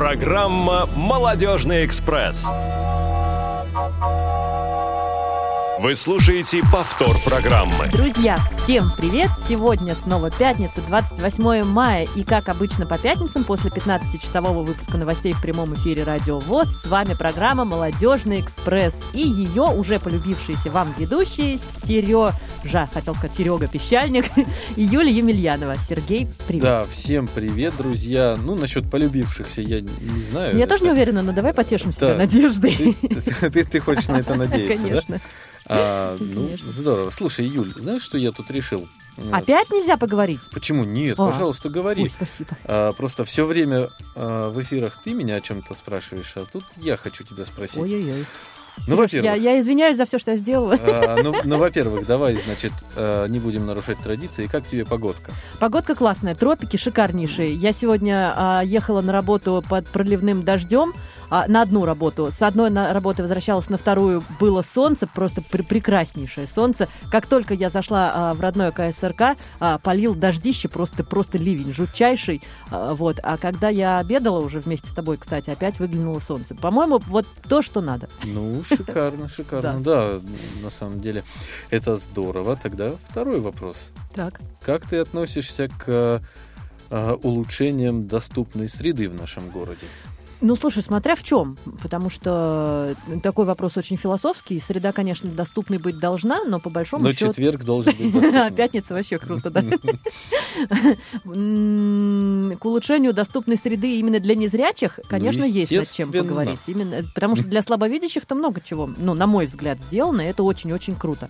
Программа «Молодежный экспресс». Вы слушаете повтор программы. Друзья, всем привет! Сегодня снова пятница, 28 мая. И как обычно по пятницам, после 15-часового выпуска новостей в прямом эфире Радио ВОЗ, с вами программа «Молодежный экспресс». И ее уже полюбившиеся вам ведущие Сережа, хотел сказать Серега Пещальник, и Юлия Емельянова. Сергей, привет. Да, всем привет, друзья. Ну, насчет полюбившихся я не знаю. Я тоже не уверена, но давай потешим себя надеждой. Ты, ты, ты хочешь на это надеяться, Конечно. да? А, ну, здорово. Слушай, Юль, знаешь, что я тут решил? Опять нельзя поговорить? Почему? Нет, А. пожалуйста, говори. Ой, спасибо. А, просто все время а, в эфирах ты меня о чем-то спрашиваешь, а тут я хочу тебя спросить. Ой-ой-ой. Ну, во-первых, я, я извиняюсь за все, что я сделала. а, ну, ну, во-первых, давай, значит, а, не будем нарушать традиции. Как тебе погодка? Погодка классная, тропики шикарнейшие. Я сегодня а, ехала на работу под проливным дождем, а, на одну работу. С одной на работы возвращалась на вторую, было солнце, просто пр- прекраснейшее солнце. Как только я зашла а, в родное КСРК, а, полил дождище, просто, просто ливень жутчайший. А, вот. А когда я обедала уже вместе с тобой, кстати, опять выглянуло солнце. По-моему, вот то, что надо. Ну, шикарно, шикарно. Да, на самом деле, это здорово. Тогда второй вопрос. Так. Как ты относишься к улучшениям доступной среды в нашем городе? Ну, слушай, смотря в чем, потому что такой вопрос очень философский. Среда, конечно, доступной быть должна, но по большому Но счету... четверг должен быть доступным. пятница вообще круто, да? К улучшению доступной среды именно для незрячих, конечно, есть над чем поговорить. Именно, потому что для слабовидящих-то много чего, ну, на мой взгляд, сделано, и это очень-очень круто.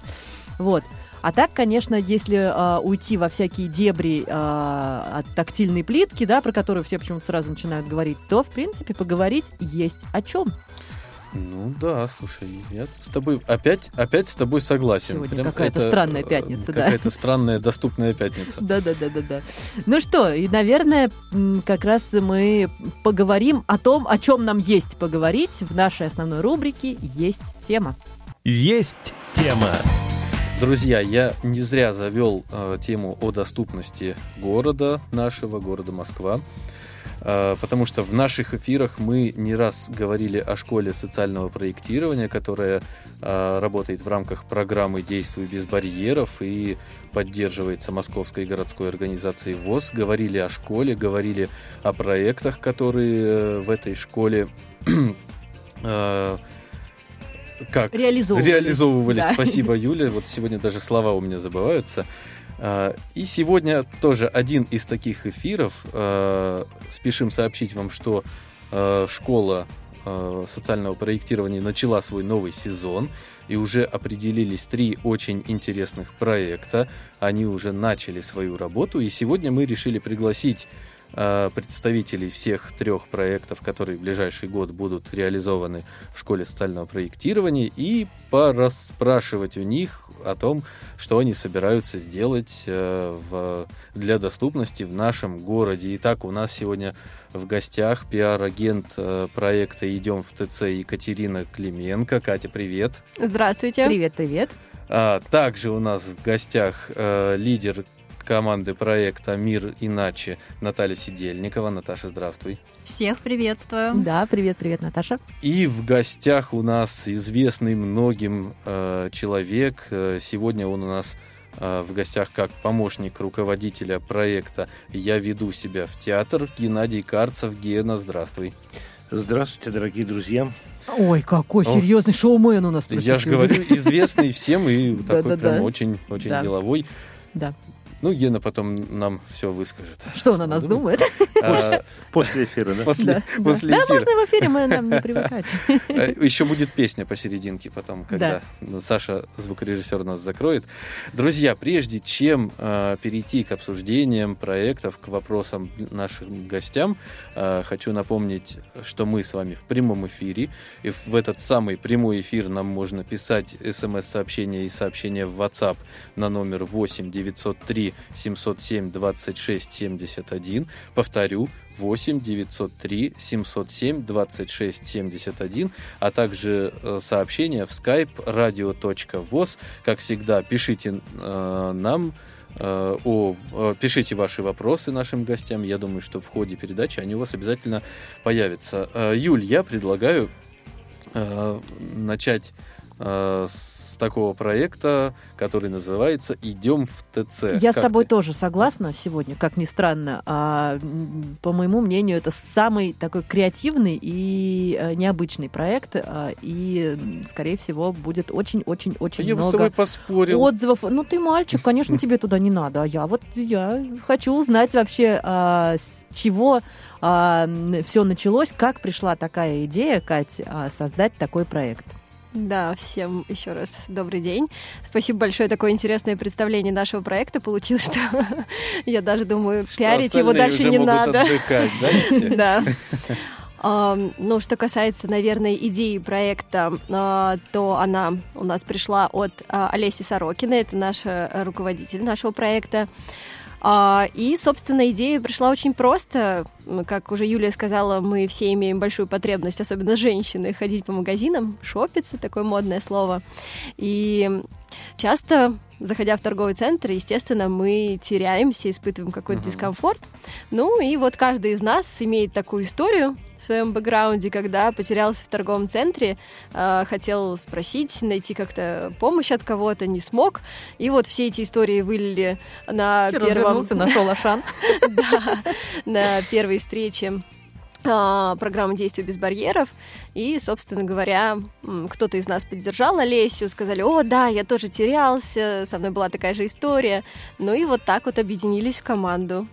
Вот. А так, конечно, если а, уйти во всякие дебри а, от тактильной плитки, да, про которую все почему-то сразу начинают говорить, то, в принципе, поговорить есть о чем. Ну да, слушай, я с тобой опять, опять с тобой согласен. Сегодня какая-то странная э, пятница, да. Какая-то странная доступная пятница. Да, да, да, да, да. Ну что, и, наверное, как раз мы поговорим о том, о чем нам есть поговорить в нашей основной рубрике «Есть тема». Есть тема. Друзья, я не зря завел э, тему о доступности города нашего, города Москва. Э, Потому что в наших эфирах мы не раз говорили о школе социального проектирования, которая э, работает в рамках программы «Действуй без барьеров» и поддерживается Московской городской организацией ВОЗ. Говорили о школе, говорили о проектах, которые э, в этой школе э, как Реализовывались. реализовывались. Да. Спасибо, Юля. Вот сегодня даже слова у меня забываются. А, И сегодня тоже один из таких эфиров. А, Спешим сообщить вам, что а, школа социального проектирования начала свой новый сезон. И уже определились три очень интересных проекта. Они уже начали свою работу. И сегодня мы решили пригласить представителей всех трех проектов, которые в ближайший год будут реализованы в школе социального проектирования, и порасспрашивать у них о том, что они собираются сделать э, в, для доступности в нашем городе. Итак, у нас сегодня в гостях пиар-агент э, проекта «Идем в ТЦ» Екатерина Клименко. Катя, привет. Здравствуйте. Привет, привет. А, также у нас в гостях э, лидер команды проекта «Мир иначе» Наталья Сидельникова. Наташа, здравствуй. Всех приветствую. Да, привет, привет, Наташа. И в гостях у нас известный многим э, человек. Э, Сегодня он у нас э, в гостях как помощник руководителя проекта «Я веду себя в театр» Геннадий Карцев. Гена, здравствуй. Здравствуйте, дорогие друзья. Ой, какой О. серьезный шоумен у нас. Я же говорю, известный всем и такой прям очень, очень Да. деловой. Да. Ну, Гена потом нам все выскажет. Что он о нас думает? А, После эфира, да? После, Да, да. после Да, эфира. можно в эфире, мы нам не привыкать. Еще будет песня посерединке потом, когда Саша, звукорежиссер, нас закроет. Друзья, прежде чем э, перейти к обсуждениям проектов, к вопросам нашим гостям, хочу напомнить, что мы с вами в прямом эфире. И в этот самый прямой эфир нам можно писать смс-сообщения и сообщения в WhatsApp на номер 8 903 707 26 71. Повторю, 8 903 707 26 71, а также э, сообщения в skype radio.voz. Как всегда, пишите э, нам э, о, э, пишите ваши вопросы нашим гостям. Я думаю, что в ходе передачи они у вас обязательно появятся. Юль, я предлагаю начать э, с такого проекта, который называется «Идем в ТЦ». Я Как с тобой ты? тоже согласна сегодня, как ни странно. А, по моему мнению, это самый такой креативный и э, необычный проект. а, и, скорее всего, будет очень-очень-очень Я бы с много тобой поспорил. отзывов. Ну, ты мальчик, конечно, тебе туда не надо. А я вот я хочу узнать вообще, а, с чего все началось, как пришла такая идея, Кать, а, создать такой проект. Да, всем еще раз добрый день. Спасибо большое, такое интересное представление нашего проекта получилось, что я даже думаю, Что пиарить его дальше не надо. отдыхать, да, Ну, что касается, наверное, идеи проекта, а, то она у нас пришла от а, Олеси Сорокина, это наша э, руководитель нашего проекта. А, И, собственно, идея пришла очень просто. Как уже Юлия сказала, мы все имеем большую потребность, особенно женщины, ходить по магазинам, шопиться, такое модное слово. И часто, заходя в торговый центр, естественно, мы теряемся, испытываем какой-то Мгм. дискомфорт. Ну и вот каждый из нас имеет такую историю в своем бэкграунде, когда потерялся в торговом центре, э, хотел спросить, найти как-то помощь от кого-то, не смог. И вот все эти истории вылили на первом... Развернулся, нашел Ашан. Да, на первой встрече а, программы «Действия без барьеров». И, собственно говоря, кто-то из нас поддержал Олесю, сказали, о, да, я тоже терялся, со мной была такая же история. Ну и вот так вот объединились в команду.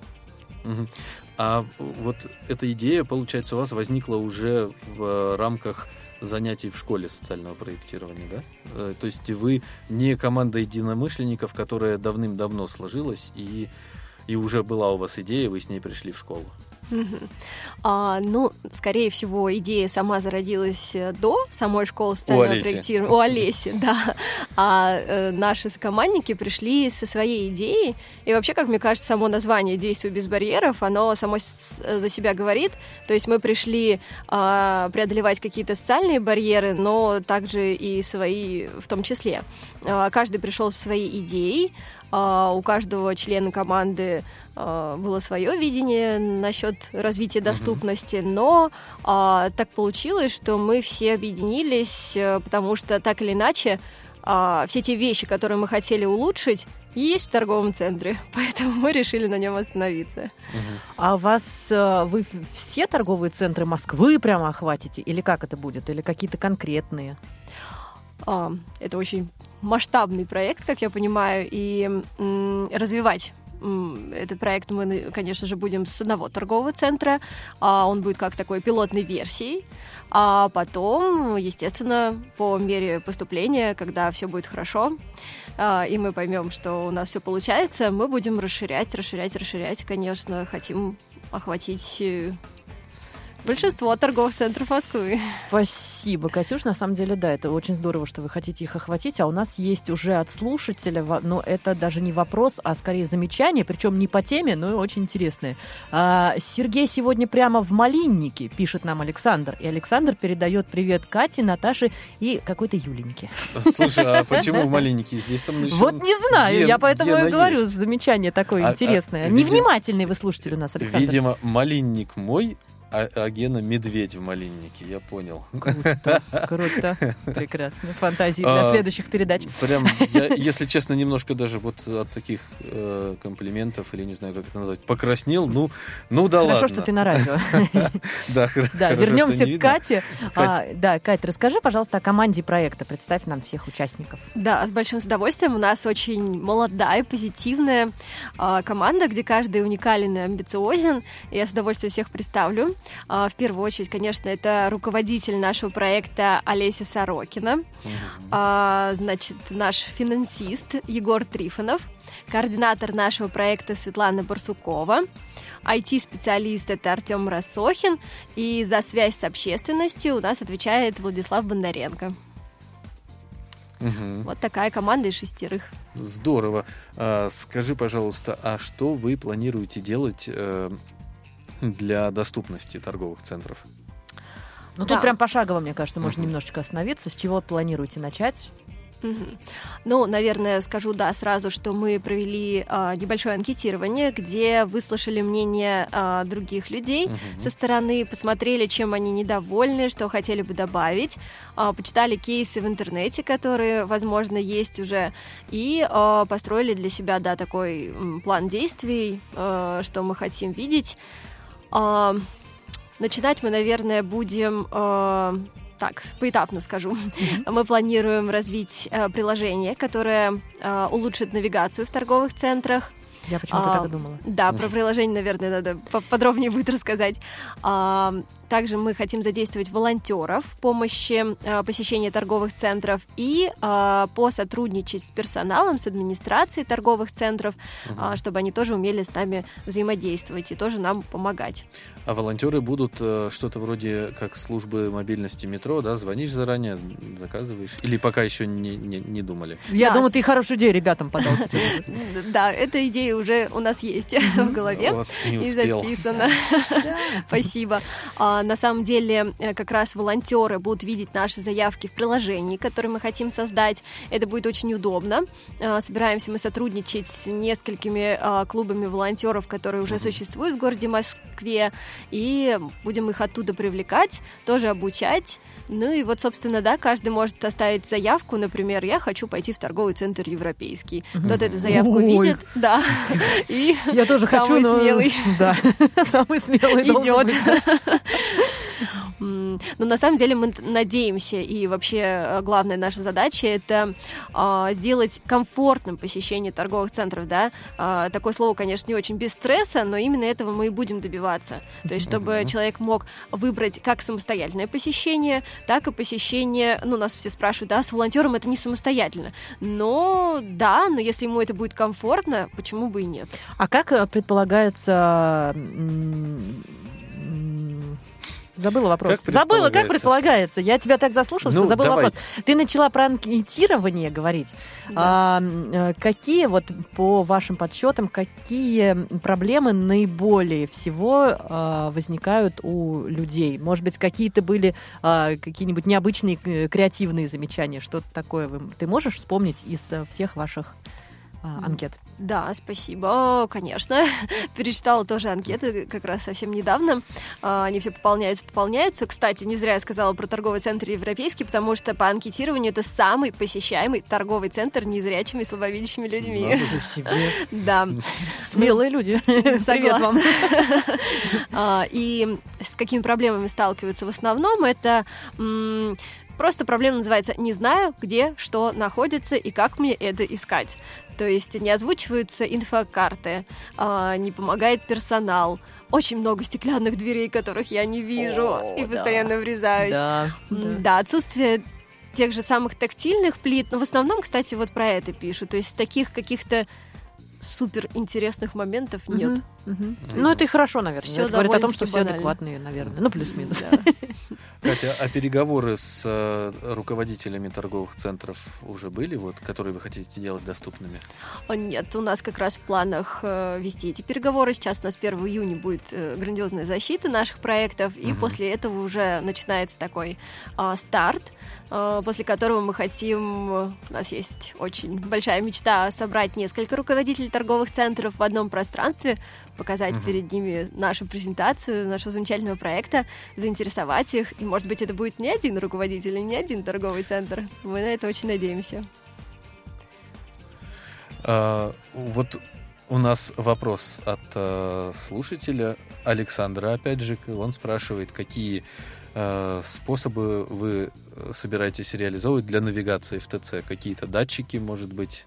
А вот эта идея, получается, у вас возникла уже в рамках занятий в школе социального проектирования, да? Э, То есть вы не команда единомышленников, которая давным-давно сложилась, и, и уже была у вас идея, вы с ней пришли в школу. А, ну, скорее всего, идея сама зародилась э, до самой школы социального Олеси. проектирования. У Олеси, да. А э, наши сокомандники пришли со своей идеей. И вообще, как мне кажется, само название «Действуй без барьеров», оно само с- за себя говорит. То есть мы пришли а, преодолевать какие-то социальные барьеры, но также и свои в том числе. А, каждый пришел со своей идеей, а, у каждого члена команды было свое видение насчет развития доступности, но а, так получилось, что мы все объединились, э, потому что так или иначе а, все те вещи, которые мы хотели улучшить, есть в торговом центре, поэтому мы решили на нем остановиться. А вас э, вы все торговые центры Москвы прямо охватите? Или как это будет? Или какие-то конкретные? А, это очень масштабный проект, как я понимаю, и м, развивать этот проект мы, на- конечно же, будем с одного торгового центра. А он будет как такой пилотной версией. А потом, естественно, по мере поступления, когда все будет хорошо, а, и мы поймем, что у нас все получается, мы будем расширять, расширять, расширять. Конечно, хотим охватить э, большинство торговых центров Москвы. Спасибо, Катюш. На самом деле, да, это очень здорово, что вы хотите их охватить. А у нас есть уже от слушателя, но это даже не вопрос, а скорее замечание, причем не по теме, но и очень интересное. А, Сергей сегодня прямо в малиннике, пишет нам Александр. И Александр передает привет Кате, Наташе и какой-то Юленьке. Слушай, а почему в маленькие здесь со мной Вот не знаю, я поэтому и говорю, есть? замечание такое А- а, интересное. видимо- Невнимательный вы слушатель у нас, Александр. Видимо, малинник мой, а, а медведь в малиннике, я понял. Круто, круто, прекрасно. Фантазии для А, следующих передач. Прям, я, если честно, немножко даже вот от таких э, комплиментов, или не знаю, как это назвать, покраснел. Ну, ну да Хорошо, ладно. что ты на радио. Да, Да, хорошо, вернемся к. Кате. А, Да, Кать, расскажи, пожалуйста, о команде проекта. Представь нам всех участников. Да, с большим удовольствием. У нас очень молодая, позитивная команда, где каждый уникален и амбициозен. Я с удовольствием всех представлю. А, в первую очередь, конечно, это руководитель нашего проекта Олеся Сорокина. А, значит, наш финансист Егор Трифонов. Координатор нашего проекта Светлана Барсукова. IT-специалист это Артем Рассохин. И за связь с общественностью у нас отвечает Владислав Бондаренко. Мгм. Вот такая команда из шестерых. Здорово. А, скажи, пожалуйста, а что вы планируете делать э, для доступности торговых центров? Ну, Да. тут прям пошагово, мне кажется, можно Мгм. немножечко остановиться. С чего планируете начать? Ну, наверное, скажу, да, сразу, что мы провели а, небольшое анкетирование, где выслушали мнение а, других людей Мгм. со стороны, посмотрели, чем они недовольны, что хотели бы добавить, а, почитали кейсы в интернете, которые, возможно, есть уже, и а, построили для себя, да, такой м, план действий, а, что мы хотим видеть. А, Начинать мы, наверное, будем а, так, поэтапно скажу. Мы планируем развить э, приложение, которое э, улучшит навигацию в торговых центрах. Я почему-то А, так и думала. Да, про приложение, наверное, надо по- подробнее будет рассказать. А, Также мы хотим задействовать волонтеров в помощи а, посещения торговых центров и а, посотрудничать с персоналом, с администрацией торговых центров, а, чтобы они тоже умели с нами взаимодействовать и тоже нам помогать. А волонтеры будут э, что-то вроде как службы мобильности метро, да? Звонишь заранее, заказываешь? Или пока еще не, не, не думали? Я Да, думаю, с- ты хорошую идею ребятам подал. Да, эта идея уже у нас есть в голове. И успел. записано. Спасибо. А, на самом деле, э, как раз волонтеры будут видеть наши заявки в приложении, которое мы хотим создать. Это будет очень удобно. А, собираемся мы сотрудничать с несколькими а, клубами волонтеров, которые уже существуют в городе Москве, и будем их оттуда привлекать, тоже обучать. Ну и вот, собственно, да, каждый может оставить заявку, например, я хочу пойти в торговый центр европейский. Кто-то эту заявку Ой. видит, да, и Я тоже хочу, Самый но... смелый. Да, самый смелый идет. Но на самом деле мы надеемся, и вообще э, главная наша задача это а, сделать комфортным посещение торговых центров, да. А, Такое слово, конечно, не очень без стресса, но именно этого мы и будем добиваться. То есть, чтобы человек мог выбрать как самостоятельное посещение, так и посещение, ну, нас все спрашивают, да, с волонтером это не самостоятельно. Но да, но если ему это будет комфортно, почему бы и нет? А как э, предполагается... Забыла вопрос. Как забыла, как предполагается? Я тебя так заслушала, что Ну, забыла давайте. вопрос. Ты начала про анкетирование говорить. А, м, э, какие, вот по вашим подсчетам, какие проблемы наиболее всего а, возникают у людей? Может быть, какие-то были а, какие-нибудь необычные э, креативные замечания? Что-то такое ты можешь вспомнить из э, всех ваших а, анкет? Да, спасибо, конечно. Перечитала тоже анкеты как раз совсем недавно. А, Они все пополняются, пополняются. Кстати, не зря я сказала про торговый центр европейский, потому что по анкетированию это самый посещаемый торговый центр незрячими и слабовидящими людьми. Да. Смелые люди. Привет вам. А, И с какими проблемами сталкиваются в основном, это просто проблема называется «не знаю, где что находится и как мне это искать». То есть не озвучиваются инфокарты, а, не помогает персонал, очень много стеклянных дверей, которых я не вижу О, и да. постоянно врезаюсь. Да. Да, отсутствие тех же самых тактильных плит, но в основном, кстати, вот про это пишут. То есть таких каких-то супер интересных моментов нет. Мгм. Ну, это и хорошо, наверное. Всё это говорит о том, что все адекватные, наверное. Ну, плюс-минус. Катя, а переговоры с э, руководителями торговых центров уже были, вот, которые вы хотите делать доступными? Нет, у нас как раз в планах э, вести эти переговоры. Сейчас у нас 1 июня будет э, грандиозная защита наших проектов, и после этого уже начинается такой а, старт, после которого мы хотим... э, У нас есть очень большая мечта собрать несколько руководителей торговых центров в одном пространстве, показать Мгм. перед ними нашу презентацию нашего замечательного проекта, заинтересовать их. И, может быть, это будет не один руководитель, и не один торговый центр. Мы на это очень надеемся. А, вот у нас вопрос от э, слушателя Александра, опять же, он спрашивает, какие э, способы вы э, собираетесь реализовывать для навигации в ТЦ? Какие-то датчики, может быть?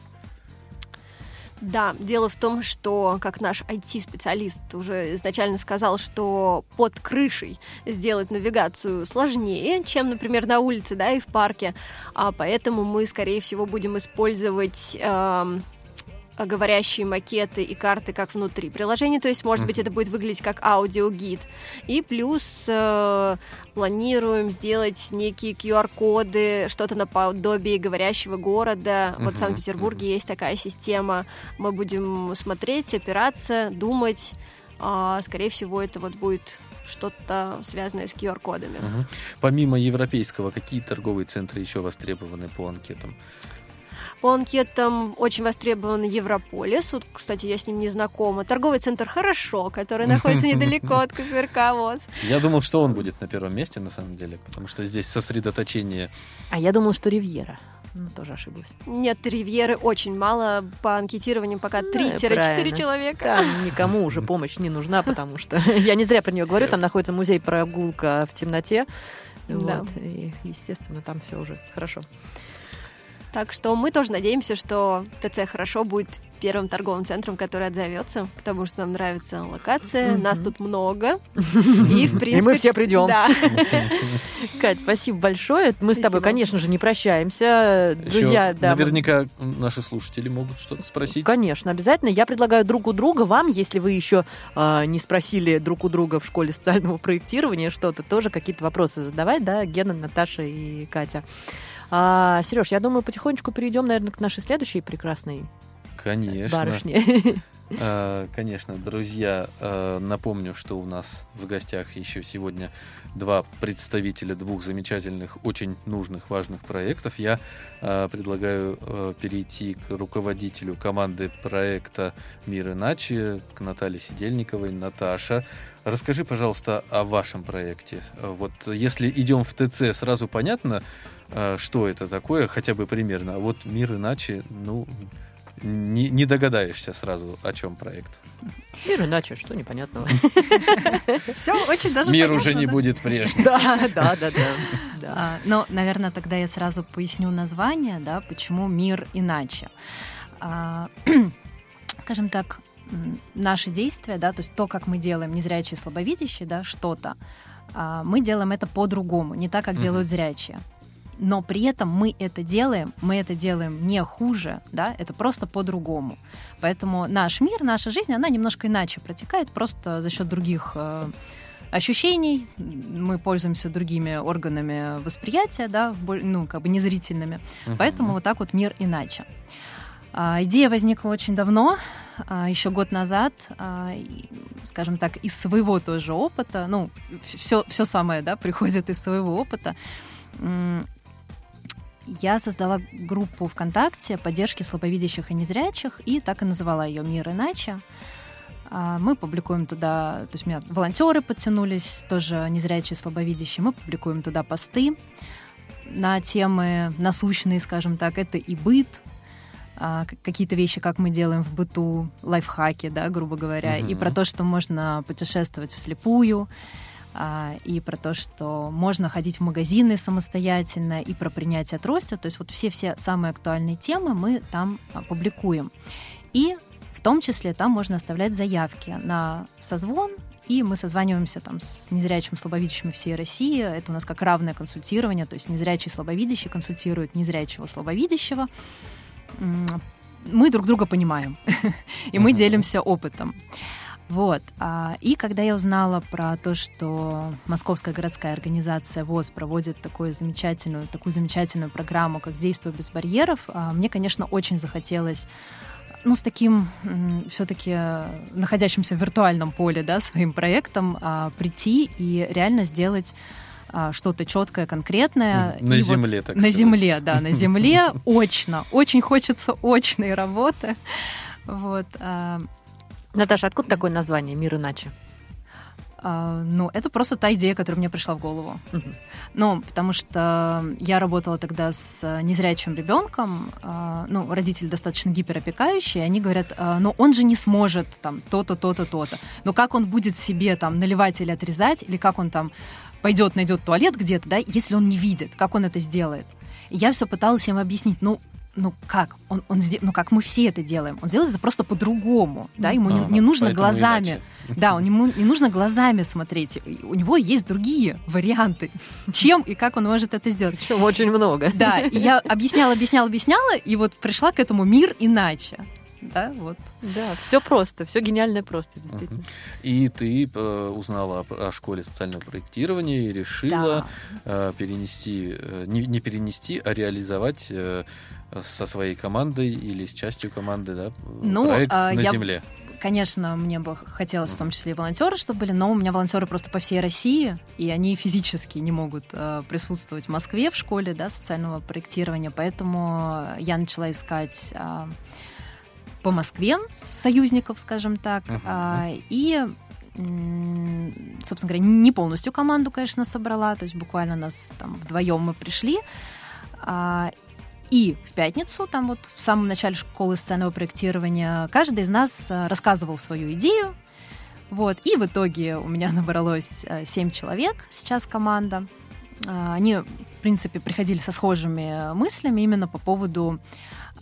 Да, дело в том, что, как наш IT-специалист уже изначально сказал, что под крышей сделать навигацию сложнее, чем, например, на улице, да, и в парке, а поэтому мы, скорее всего, будем использовать эм, говорящие макеты и карты как внутри приложения, то есть, может быть, это будет выглядеть как аудиогид. И плюс э, планируем сделать некие QR-коды, что-то наподобие говорящего города. Вот в Санкт-Петербурге есть такая система. Мы будем смотреть, опираться, думать. А, скорее всего, это вот будет что-то связанное с QR-кодами. Мгм. Помимо европейского, какие торговые центры еще востребованы по анкетам? По анкетам очень востребован Европолис. Вот, кстати, я с ним не знакома. Торговый центр «Хорошо», который находится недалеко от КСРК ВОЗ. Я думал, что он будет на первом месте, на самом деле, потому что здесь сосредоточение... А я думал, что «Ривьера». Ну, тоже ошиблась. Нет, Ривьеры очень мало. По анкетированию пока 3-4 человека. Там никому уже помощь не нужна, потому что я не зря про нее говорю. Там находится музей прогулка в темноте. Да. Вот, и, естественно, там все уже хорошо. Так что мы тоже надеемся, что ТЦ хорошо будет первым торговым центром, который отзовется, потому что нам нравится локация, mm-hmm. нас тут много. И, в принципе... И мы все придем. Да. Кать, спасибо большое. Мы спасибо. с тобой, конечно же, не прощаемся. Друзья, Еще да. Наверняка наши слушатели могут что-то спросить. Конечно, обязательно. Я предлагаю друг у друга вам, если вы еще э, не спросили друг у друга в школе социального проектирования что-то, тоже какие-то вопросы задавать, да, Гена, Наташа и Катя. А, Сереж, я думаю, потихонечку перейдем, наверное, к нашей следующей прекрасной Конечно. барышне. А, конечно, друзья, а, напомню, что у нас в гостях еще сегодня два представителя двух замечательных, очень нужных, важных проектов. Я предлагаю перейти к руководителю команды проекта «Мир иначе», к Наталье Сидельниковой. Наташа, расскажи, пожалуйста, о вашем проекте. Вот если идем в ТЦ, сразу понятно, что это такое, хотя бы примерно. А вот «Мир иначе», ну, не, не догадаешься сразу, о чем проект. Мир иначе, что непонятного. Все очень даже Мир уже не будет прежним. Да, да, да, да. А, но, наверное, тогда я сразу поясню название, да, почему мир иначе. А, скажем так, наши действия, да, то есть то, как мы делаем незрячие слабовидящие, да, что-то, а, мы делаем это по-другому, не так, как делают зрячие но при этом мы это делаем, мы это делаем не хуже, да, это просто по-другому. Поэтому наш мир, наша жизнь, она немножко иначе протекает, просто за счет других э, ощущений, мы пользуемся другими органами восприятия, да, ну, как бы незрительными, uh-huh. поэтому вот так вот мир иначе. А, идея возникла очень давно, а, еще год назад, а, скажем так, из своего тоже опыта, ну, все, все самое, да, приходит из своего опыта я создала группу ВКонтакте поддержки слабовидящих и незрячих, и так и назвала ее «Мир иначе». А, мы публикуем туда, то есть у меня волонтеры подтянулись, тоже незрячие, слабовидящие, мы публикуем туда посты на темы насущные, скажем так, это и быт, а, какие-то вещи, как мы делаем в быту, лайфхаки, да, грубо говоря, mm-hmm. и про то, что можно путешествовать вслепую, и про то, что можно ходить в магазины самостоятельно, и про принятие трости. То есть вот все-все самые актуальные темы мы там а, публикуем. И в том числе там можно оставлять заявки на созвон, и мы созваниваемся там с незрячим слабовидящим всей России. Это у нас как равное консультирование, то есть незрячий слабовидящий консультирует незрячего слабовидящего. Мы друг друга понимаем, и мы делимся опытом. Вот. А, и когда я узнала про то, что Московская городская организация ВОЗ проводит такую замечательную, такую замечательную программу, как «Действуй без барьеров», а, мне, конечно, очень захотелось ну, с таким все-таки находящимся в виртуальном поле, да, своим проектом а, прийти и реально сделать что-то четкое, конкретное. На и земле, вот, так На сказать. земле, да, на земле, очно. Очень хочется очной работы. Вот. Наташа, откуда такое название «Мир иначе»? Uh, ну, это просто та идея, которая мне пришла в голову. Uh-huh. Ну, потому что я работала тогда с незрячим ребенком, uh, ну, родители достаточно гиперопекающие, они говорят, uh, ну, он же не сможет там то-то, то-то, то-то. Но как он будет себе там наливать или отрезать, или как он там пойдет, найдет туалет где-то, да, если он не видит, как он это сделает? И я все пыталась им объяснить, ну, ну как, он, он ну как мы все это делаем, он делает это просто по-другому, да, ему не, не нужно глазами, иначе. да, он, ему не нужно глазами смотреть, у него есть другие варианты, чем и как он может это сделать. Чем очень много. Да, и я объясняла, объясняла, объясняла, и вот пришла к этому мир иначе да, вот. Да, все просто, все гениальное просто, действительно. И ты э, узнала о, о школе социального проектирования и решила да. э, перенести, э, не, не перенести, а реализовать э, со своей командой или с частью команды, да, ну, проект а, на я... земле. конечно, мне бы хотелось в том числе и волонтеры, чтобы были, но у меня волонтеры просто по всей России, и они физически не могут э, присутствовать в Москве в школе да, социального проектирования, поэтому я начала искать э, по Москве союзников, скажем так, uh-huh. и собственно говоря, не полностью команду, конечно, собрала, то есть буквально нас там вдвоем мы пришли. А, и в пятницу, там вот в самом начале школы сценного проектирования, каждый из нас э, рассказывал свою идею. Вот, и в итоге у меня набралось 7 э, человек, сейчас команда. А, они, в принципе, приходили со схожими мыслями именно по поводу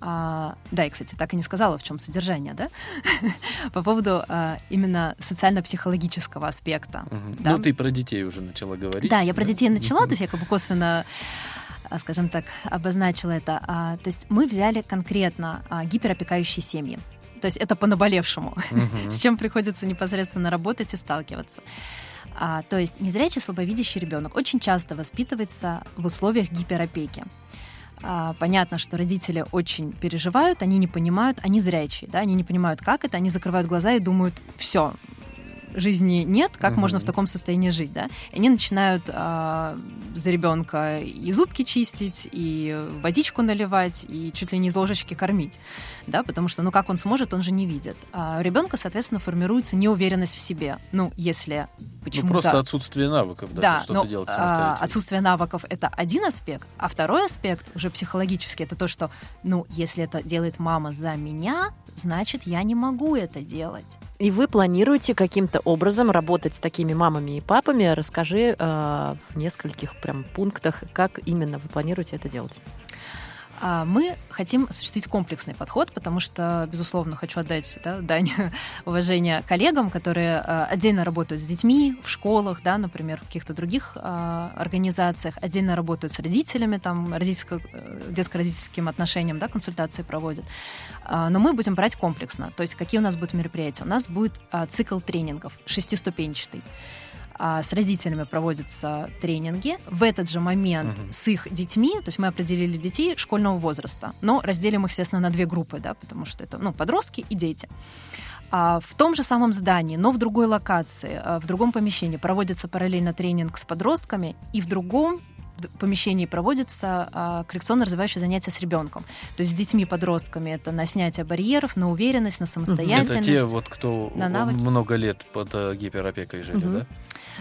а, да, и, кстати, так и не сказала, в чем содержание, да? По поводу а, именно социально-психологического аспекта. Угу. Да? Ну, ты про детей уже начала говорить. Да, я про детей начала, то есть я как бы косвенно а, скажем так, обозначила это. А, то есть мы взяли конкретно а, гиперопекающие семьи. То есть это по наболевшему, угу. с чем приходится непосредственно работать и сталкиваться. А, то есть незрячий слабовидящий ребенок очень часто воспитывается в условиях гиперопеки. А, понятно, что родители очень переживают, они не понимают, они зрячие, да, они не понимают, как это, они закрывают глаза и думают, все, жизни нет, как угу. можно в таком состоянии жить, да? И они начинают э, за ребенка и зубки чистить, и водичку наливать, и чуть ли не из ложечки кормить, да, потому что, ну, как он сможет, он же не видит. А у ребенка, соответственно, формируется неуверенность в себе. Ну, если почему-то... Ну, просто отсутствие навыков, да, да что-то делать а, отсутствие навыков — это один аспект, а второй аспект, уже психологический, это то, что, ну, если это делает мама за меня, значит, я не могу это делать. И вы планируете каким-то образом работать с такими мамами и папами? Расскажи э, в нескольких прям пунктах, как именно вы планируете это делать. А мы хотим осуществить комплексный подход, потому что, безусловно, хочу отдать да, дань уважения коллегам, которые а, отдельно работают с детьми в школах, да, например, в каких-то других а, организациях, отдельно работают с родителями, там, родительско- э, детско-родительским отношениям, да, консультации проводят. Но мы будем брать комплексно. То есть какие у нас будут мероприятия? У нас будет цикл тренингов шестиступенчатый а, с родителями проводятся тренинги. В этот же момент угу. с их детьми, то есть мы определили детей школьного возраста, но разделим их, естественно, на две группы, да, потому что это ну, подростки и дети. А в том же самом здании, но в другой локации, а, в другом помещении проводится параллельно тренинг с подростками, и в другом помещении проводятся а, коррекционно-развивающие занятия с ребенком. То есть с детьми, подростками это на снятие барьеров, на уверенность, на самостоятельность. Это те, вот кто на много лет под uh, гиперопекой жили, угу. да?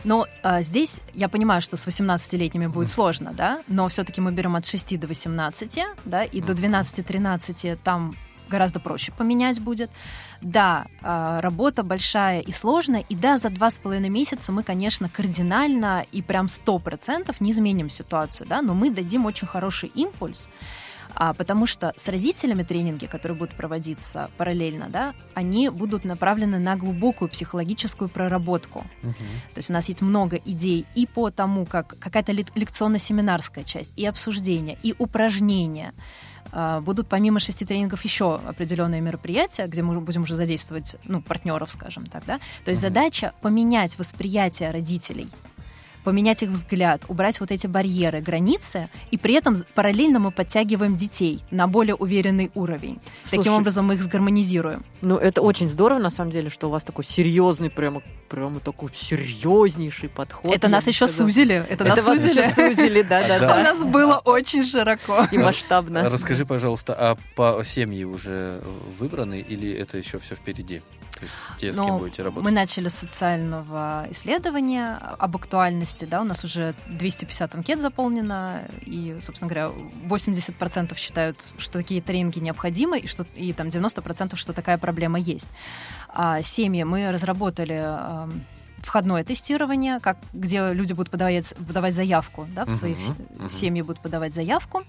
Но а, здесь я понимаю, что с 18-летними будет сложно, да, но все-таки мы берем от 6 до 18, да, и до 12-13 там гораздо проще поменять будет. Да, а, работа большая и сложная, и да, за два с половиной месяца мы, конечно, кардинально и прям сто процентов не изменим ситуацию, да, но мы дадим очень хороший импульс, а, потому что с родителями тренинги, которые будут проводиться параллельно, да, они будут направлены на глубокую психологическую проработку. Угу. То есть у нас есть много идей и по тому, как какая-то лекционно-семинарская часть, и обсуждения, и упражнения. А, будут помимо шести тренингов еще определенные мероприятия, где мы будем уже задействовать ну, партнеров, скажем так. Да? То есть угу. задача поменять восприятие родителей поменять их взгляд, убрать вот эти барьеры, границы, и при этом параллельно мы подтягиваем детей на более уверенный уровень. Слушай, Таким образом мы их сгармонизируем. Ну, это очень здорово, на самом деле, что у вас такой серьезный, прямо, прямо такой серьезнейший подход. Это нас еще сказала. сузили. Это, это нас сузили. сузили, да, да, да. У нас было очень широко. И масштабно. Расскажи, пожалуйста, а по семьи уже выбраны или это еще все впереди? То есть те, с кем ну, будете работать? Мы начали с социального исследования об актуальности. Да, у нас уже 250 анкет заполнено, и, собственно говоря, 80% считают, что такие тренинги необходимы, и, что, и там 90% что такая проблема есть. А семьи мы разработали входное тестирование, как, где люди будут подавать, подавать заявку, да, в своих uh-huh, uh-huh. семьи будут подавать заявку.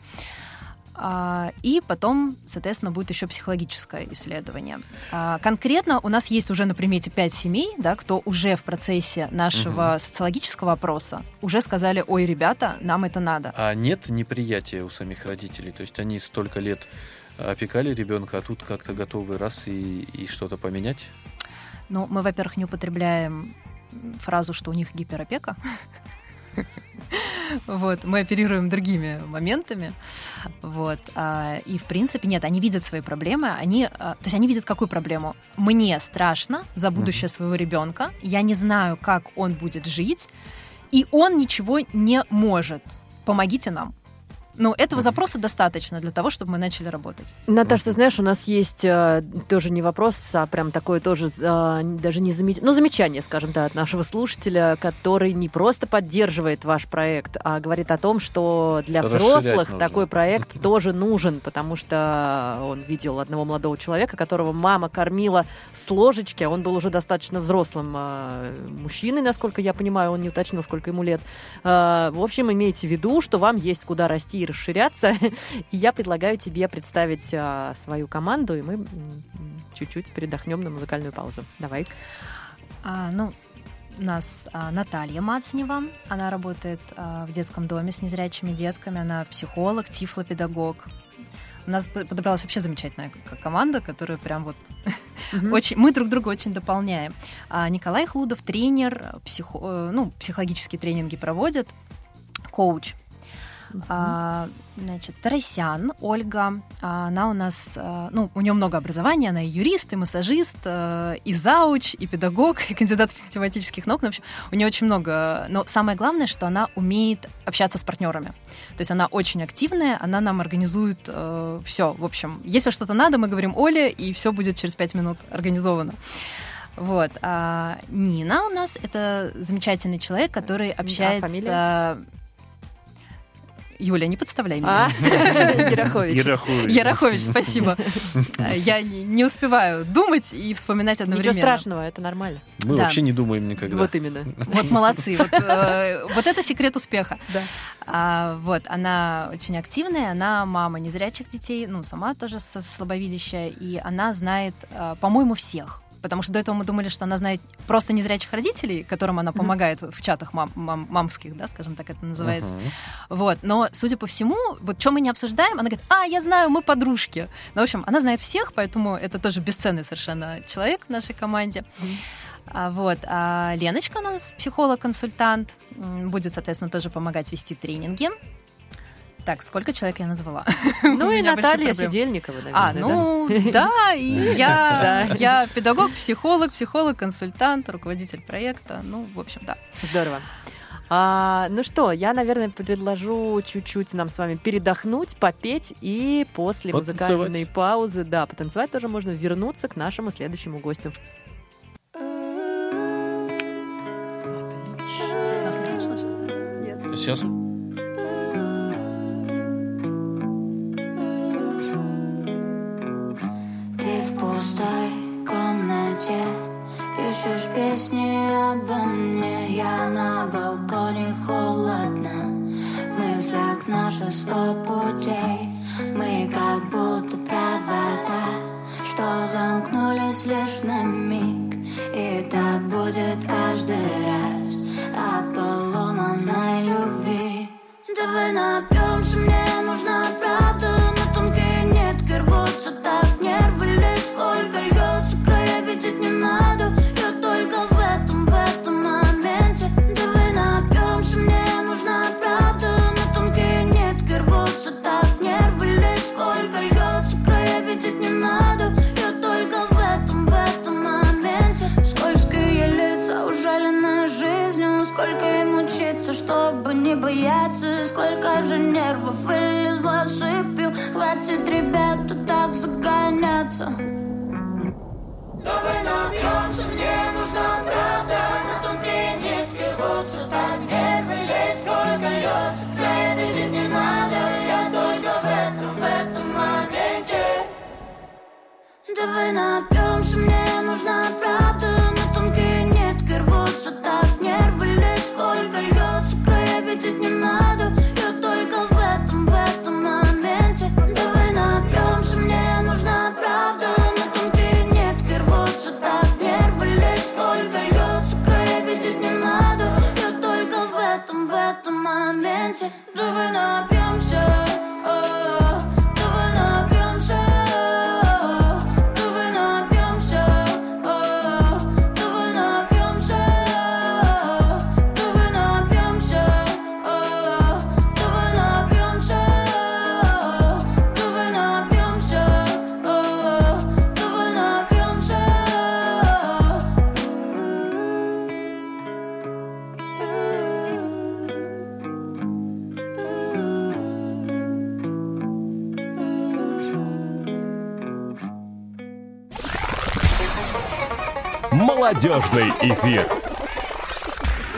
А, и потом, соответственно, будет еще психологическое исследование. А, конкретно у нас есть уже на примете пять семей, да, кто уже в процессе нашего угу. социологического опроса уже сказали, ой, ребята, нам это надо. А нет неприятия у самих родителей? То есть они столько лет опекали ребенка, а тут как-то готовы раз и, и что-то поменять? Ну, мы, во-первых, не употребляем фразу, что у них гиперопека. Вот, мы оперируем другими моментами. Вот. а, И, в принципе, нет, они видят свои проблемы. Они, а, то есть они видят какую проблему? Мне страшно за будущее своего ребенка. Я не знаю, как он будет жить. И он ничего не может. Помогите нам. Ну, этого запроса достаточно для того, чтобы мы начали работать. Наташа, ты знаешь, у нас есть э, тоже не вопрос, а прям такое тоже э, даже не замечание, ну, замечание, скажем так, от нашего слушателя, который не просто поддерживает ваш проект, а говорит о том, что для Расширять взрослых нужно. такой проект тоже нужен, потому что он видел одного молодого человека, которого мама кормила с ложечки, а он был уже достаточно взрослым э, мужчиной, насколько я понимаю, он не уточнил, сколько ему лет. Э, в общем, имейте в виду, что вам есть куда расти и расширяться, и я предлагаю тебе представить а, свою команду, и мы чуть-чуть передохнем на музыкальную паузу. Давай. А, ну, у нас а, Наталья Мацнева. Она работает а, в детском доме с незрячими детками. Она психолог, тифлопедагог. У нас подобралась вообще замечательная команда, которая прям вот очень... Мы друг друга очень дополняем. А, Николай Хлудов, тренер, психо, э, ну, психологические тренинги проводит, коуч. А, значит, Тарасян Ольга, а, она у нас, а, ну, у нее много образования, она и юрист, и массажист, и зауч, и педагог, и кандидат математических наук. Ну, в общем, у нее очень много. Но самое главное, что она умеет общаться с партнерами. То есть она очень активная, она нам организует все. В общем, если что-то надо, мы говорим Оле, и все будет через пять минут организовано. Вот. А Нина у нас это замечательный человек, который общается. фамилия? Юля, не подставляй меня. А, Ярахович. Ярахович. Ярахович, спасибо. Я не, не успеваю думать и вспоминать одновременно. Ничего страшного, это нормально. Мы Да. вообще не думаем никогда. Вот именно. Вот молодцы. Вот, э, вот это секрет успеха. Да. А, вот, она очень активная, она мама незрячих детей, ну, сама тоже слабовидящая, и она знает, а, по-моему, всех. Потому что до этого мы думали, что она знает просто незрячих родителей, которым она помогает в чатах мам- мам- мамских, да, скажем так, это называется. Мгм. Вот, но, судя по всему, вот что мы не обсуждаем, она говорит, а, я знаю, мы подружки. Ну, в общем, она знает всех, поэтому это тоже бесценный совершенно человек в нашей команде. А, вот, а Леночка у нас психолог-консультант, будет, соответственно, тоже помогать вести тренинги. Так, сколько человек я назвала? Ну и Наталья. Сидельникова, наверное. А, ну да, и я, я педагог, психолог, психолог-консультант, руководитель проекта. Ну, в общем, да. Здорово. А, ну что, я, наверное, предложу чуть-чуть нам с вами передохнуть, попеть и после Потанцевать. музыкальной паузы, да, потанцевать тоже можно вернуться к нашему следующему гостю. Сейчас пустой комнате. Пишешь песни обо мне. Я на балконе холодно. В мыслях наши сто путей. Мы как будто провода Что замкнулись лишь на миг. И так будет каждый раз От поломанной любви. Давай напьемся, мне нужна правда чтобы не бояться. Сколько же нервов зла сыпью Хватит ребята так загоняться. Давай напьемся, мне нужна правда. На тонкие нитки рвутся так нервы лезь Сколько льется, видеть не надо Я только в этом, в этом моменте. Давай напьемся, мне нужна правда Молодежный эфир.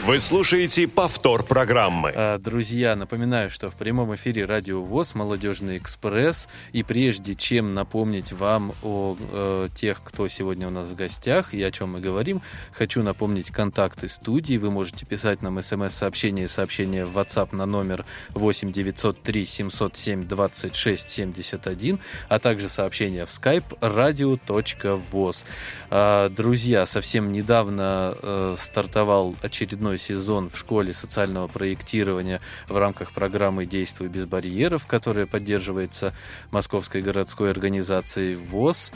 Вы слушаете повтор программы. А, Друзья, напоминаю, что в прямом эфире Радио ВОЗ «Молодежный экспресс». И прежде чем напомнить вам о э, тех, кто сегодня у нас в гостях и о чем мы говорим, хочу напомнить контакты студии. Вы можете писать нам смс-сообщение и сообщение в WhatsApp на номер 8 903 707 26 71, а также сообщение в Skype radio.voz. А, Друзья, совсем недавно э, стартовал очередной сезон в школе социального проектирования в рамках программы «Действуй без барьеров», которая поддерживается Московской городской организацией ВОЗ.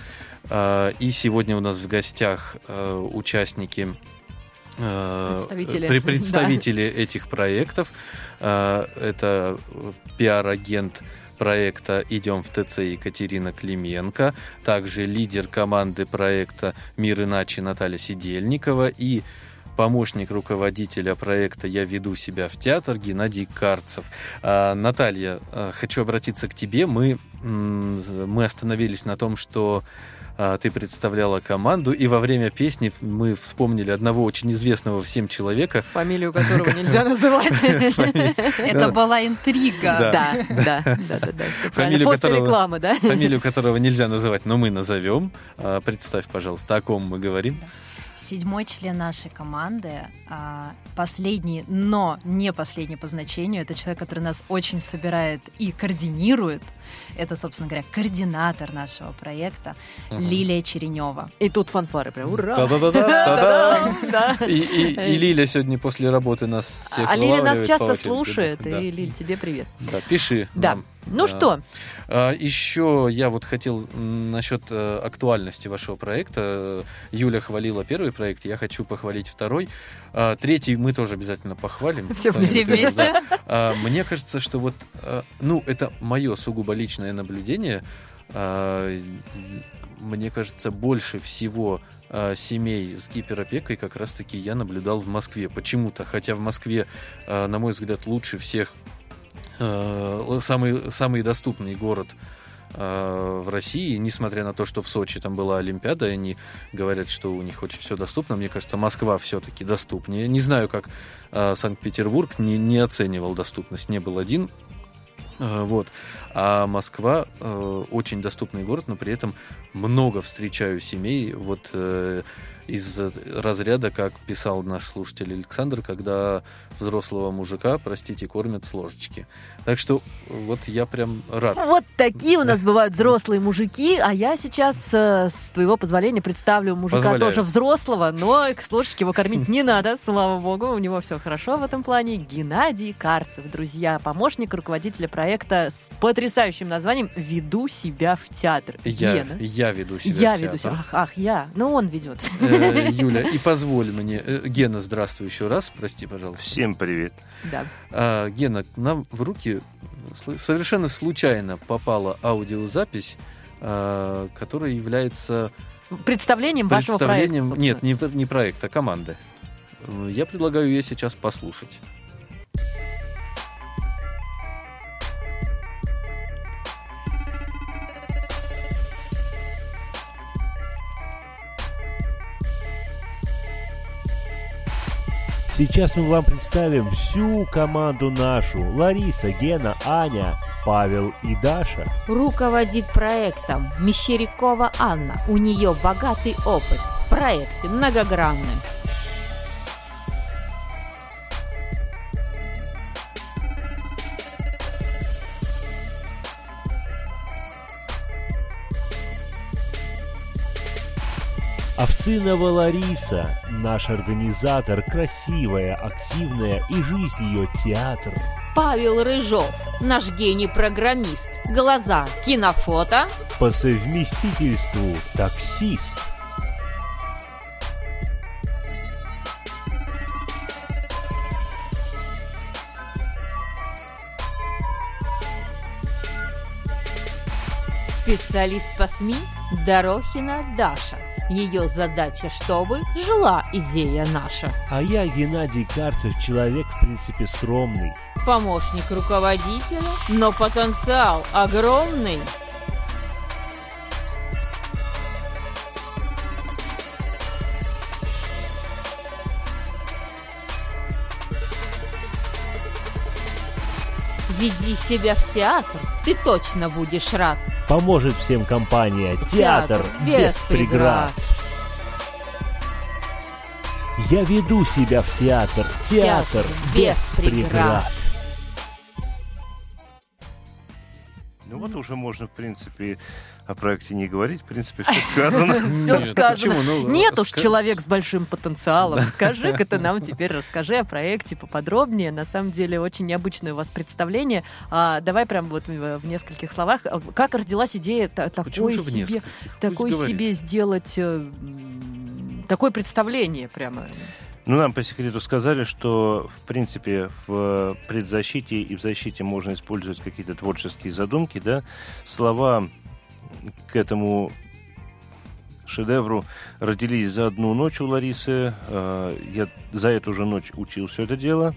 А, И сегодня у нас в гостях э, участники э, Представители. пре- представители этих проектов. Это пиар-агент проекта «Идем в ТЦ» Екатерина Клименко, также лидер команды проекта «Мир иначе» Наталья Сидельникова и помощник руководителя проекта «Я веду себя в театр» Геннадий Карцев. А, Наталья, а, хочу обратиться к тебе. Мы, мы остановились на том, что а, ты представляла команду, и во время песни мы вспомнили одного очень известного всем человека. Фамилию которого нельзя называть. Это была интрига. Да. Да, да, да, После которого- рекламы, да? Фамилию которого нельзя называть, но мы назовем. Представь, пожалуйста, о ком мы говорим. Седьмой член нашей команды, а, последний, но не последний по значению, это человек, который нас очень собирает и координирует. Это, собственно говоря, координатор нашего проекта Лилия Черенева. И тут фанфары прям. Ура! Та-да-да-да-да-да. Да. И, Лиля сегодня после работы нас всех А Лиля нас часто слушает, и Лиль, тебе привет. Да, пиши Да. Ну А, что, а, Еще я вот хотел насчет э, актуальности вашего проекта. Юля хвалила первый проект, я хочу похвалить второй. А, Третий мы тоже обязательно похвалим. Все вместе? да, а, Мне кажется, что вот, а, ну, это мое сугубо личное наблюдение. Мне кажется, больше всего а, семей с гиперопекой как раз-таки я наблюдал в Москве. Почему-то, хотя в Москве, на мой взгляд, лучше всех э, самый, самый доступный город э, в России, несмотря на то, что в Сочи там была Олимпиада, и они говорят, что у них очень все доступно. Мне кажется, Москва все-таки доступнее. Не знаю, как э, Санкт-Петербург не, не оценивал доступность, не был один. Э, Вот. А Москва э, очень доступный город, но при этом много встречаю семей вот э, из разряда, как писал наш слушатель Александр, когда взрослого мужика, простите, кормят с ложечки. Так что вот я прям рад. вот такие у нас бывают взрослые мужики, а я сейчас, э, с твоего позволения, представлю мужика Позволяю. тоже взрослого, но к ложечке его кормить не надо, слава богу, у него все хорошо в этом плане. Геннадий Карцев, друзья, помощник руководителя проекта с потрясающим названием «Веду себя в театр». Я, Гена. я веду себя Я в веду себя. Ах, ах, я. Ну, он ведет. Э, Юля, и позволь мне... э, Гена, здравствуй еще раз, прости, пожалуйста. Всем привет. Да. А, Гена, к нам в руки сл- совершенно случайно попала аудиозапись, а, которая является Представлением вашего представлением... проекта. Нет, не, не проекта, а команды. Э, Я предлагаю ее сейчас послушать. Сейчас мы вам представим всю команду нашу. Лариса, Гена, Аня, Павел и Даша. Руководит проектом Мещерякова Анна. У нее богатый опыт. Проекты многогранны. Овцинова Лариса, наш организатор, красивая, активная и жизнь ее театр. Павел Рыжов, наш гений-программист. Глаза кинофото. По совместительству таксист. Специалист по СМИ Дорохина Даша. Ее задача, чтобы жила идея наша. А я, Геннадий Карцев, человек, в принципе, скромный. Помощник руководителя, но потенциал огромный. Веди себя в театр, ты точно будешь рад. Поможет всем компания «Театр, без преград». Я веду себя в театр, театр, без преград. Ну вот уже можно, в принципе, о проекте не говорить. В принципе, все сказано. Все Нет, сказано. Ну, Нет уж человек с большим потенциалом. Скажи-ка ты нам теперь, расскажи о проекте поподробнее. На самом деле, очень необычное у вас представление. А, давай прям вот в в нескольких словах. А, Как родилась идея такой себе, такой себе сделать... э, Такое представление прямо. Ну, нам по секрету сказали, что, в принципе, в предзащите и в защите можно использовать какие-то творческие задумки, да. Слова к этому шедевру родились за одну ночь у Ларисы. Э, Я за эту же ночь учил все это дело.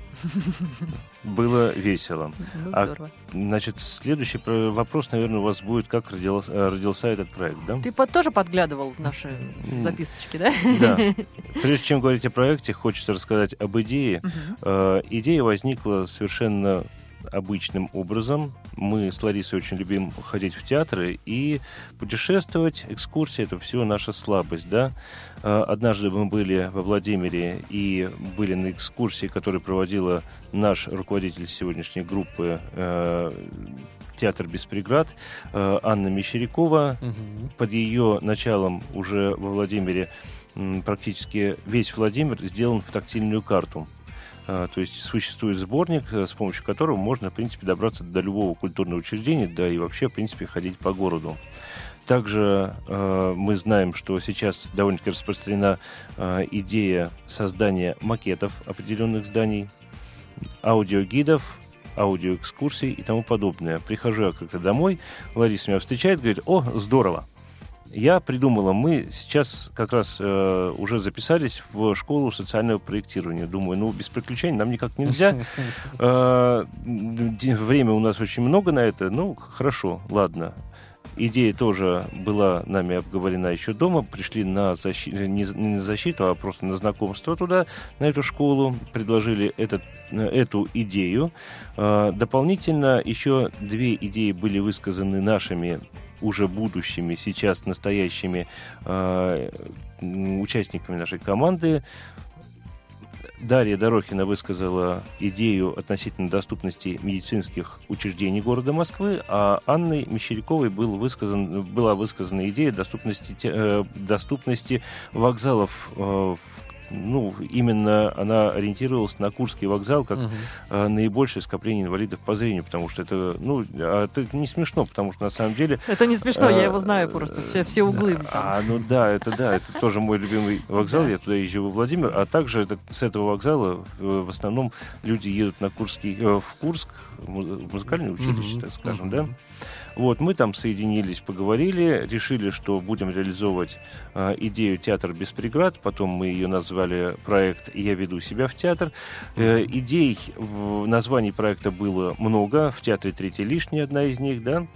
Было весело. Ну, А здорово. Значит, следующий про- вопрос, наверное, у вас будет, как родился, э, родился этот проект, да? Ты под- тоже подглядывал в наши записочки, да? Да. Прежде чем говорить о проекте, хочется рассказать об идее. Э, Идея возникла совершенно обычным образом. Мы с Ларисой очень любим ходить в театры и путешествовать. Экскурсии — это все наша слабость, да. Э, Однажды мы были во Владимире и были на экскурсии, которую проводила наш руководитель сегодняшней группы э, «Театр без преград» э, Анна Мещерякова. Мгм. Под ее началом уже во Владимире практически весь Владимир сделан в тактильную карту. А, То есть существует сборник, э, с помощью которого можно, в принципе, добраться до любого культурного учреждения, да и вообще, в принципе, ходить по городу. Также э, мы знаем, что сейчас довольно-таки распространена э, идея создания макетов определенных зданий, аудиогидов, аудиоэкскурсий и тому подобное. Прихожу я как-то домой, Лариса меня встречает, говорит, о, здорово, я придумала, мы сейчас как раз э, уже записались в школу социального проектирования. Думаю, ну, без приключений нам никак нельзя. Э, время у нас очень много на это. Ну, хорошо, ладно. Идея тоже была нами обговорена еще дома. Пришли на защи- не, не на защиту, а просто на знакомство туда, на эту школу. Предложили этот, э, эту идею. Э, Дополнительно еще две идеи были высказаны нашими уже будущими, сейчас настоящими э, участниками нашей команды. Дарья Дорохина высказала идею относительно доступности медицинских учреждений города Москвы, а Анной Мещеряковой был высказан, была высказана идея доступности, э, доступности вокзалов э, в ну, именно она ориентировалась на Курский вокзал как Мгм. э, наибольшее скопление инвалидов по зрению, потому что это, ну, а это не смешно, потому что на самом деле... Это не смешно, я э, его знаю просто, все, все углы. там. А, ну да, это да, это тоже мой любимый вокзал, я туда езжу во Владимир, а также это, с этого вокзала э, в основном люди едут на Курский, э, в Курск, музыкальное училище, Мгм. так скажем, Мгм. да. Вот, мы там соединились, поговорили, решили, что будем реализовывать э, идею «Театр без преград», потом мы ее назвали проект «Я веду себя в театр». Э, идей в названии проекта было много, в театре «Третий лишний» одна из них, да.